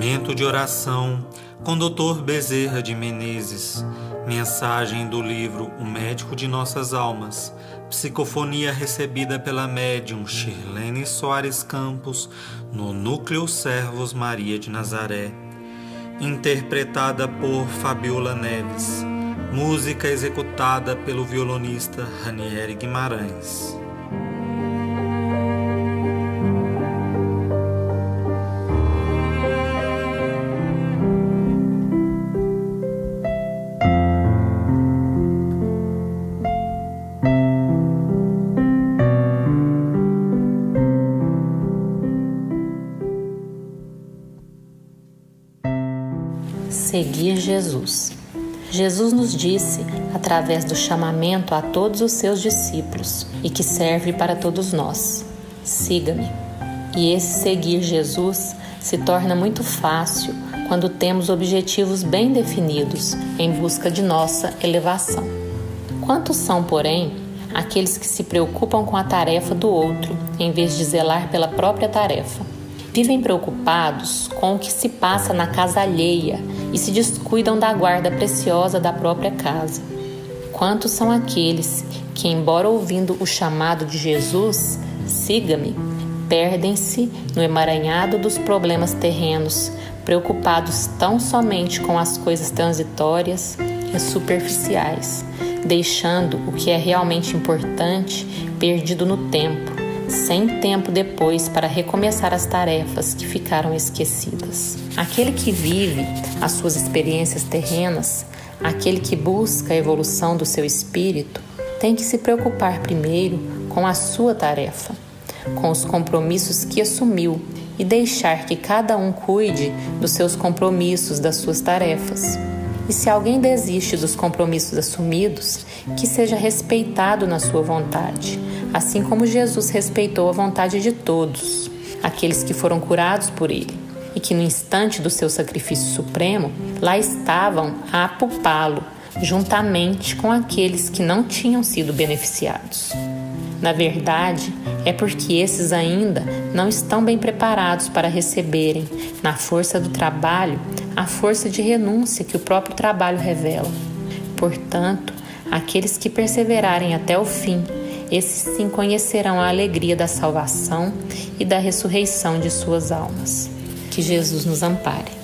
Momento de oração com Dr. Bezerra de Menezes. Mensagem do livro O Médico de Nossas Almas. Psicofonia recebida pela médium Shirlene Soares Campos no Núcleo Servos Maria de Nazaré. Interpretada por Fabiola Neves. Música executada pelo violonista Ranieri Guimarães. Seguir Jesus. Jesus nos disse, através do chamamento a todos os seus discípulos, e que serve para todos nós: siga-me. E esse seguir Jesus se torna muito fácil quando temos objetivos bem definidos em busca de nossa elevação. Quantos são, porém, aqueles que se preocupam com a tarefa do outro em vez de zelar pela própria tarefa? Vivem preocupados com o que se passa na casa alheia e se descuidam da guarda preciosa da própria casa. Quantos são aqueles que, embora ouvindo o chamado de Jesus, siga-me, perdem-se no emaranhado dos problemas terrenos, preocupados tão somente com as coisas transitórias e superficiais, deixando o que é realmente importante perdido no tempo sem tempo depois para recomeçar as tarefas que ficaram esquecidas. Aquele que vive as suas experiências terrenas, aquele que busca a evolução do seu espírito, tem que se preocupar primeiro com a sua tarefa, com os compromissos que assumiu e deixar que cada um cuide dos seus compromissos, das suas tarefas. E se alguém desiste dos compromissos assumidos, que seja respeitado na sua vontade, assim como Jesus respeitou a vontade de todos, aqueles que foram curados por ele, e que no instante do seu sacrifício supremo, lá estavam a apupá-lo, juntamente com aqueles que não tinham sido beneficiados. Na verdade, é porque esses ainda não estão bem preparados para receberem, na força do trabalho, a força de renúncia que o próprio trabalho revela. Portanto, aqueles que perseverarem até o fim, esses sim conhecerão a alegria da salvação e da ressurreição de suas almas. Que Jesus nos ampare.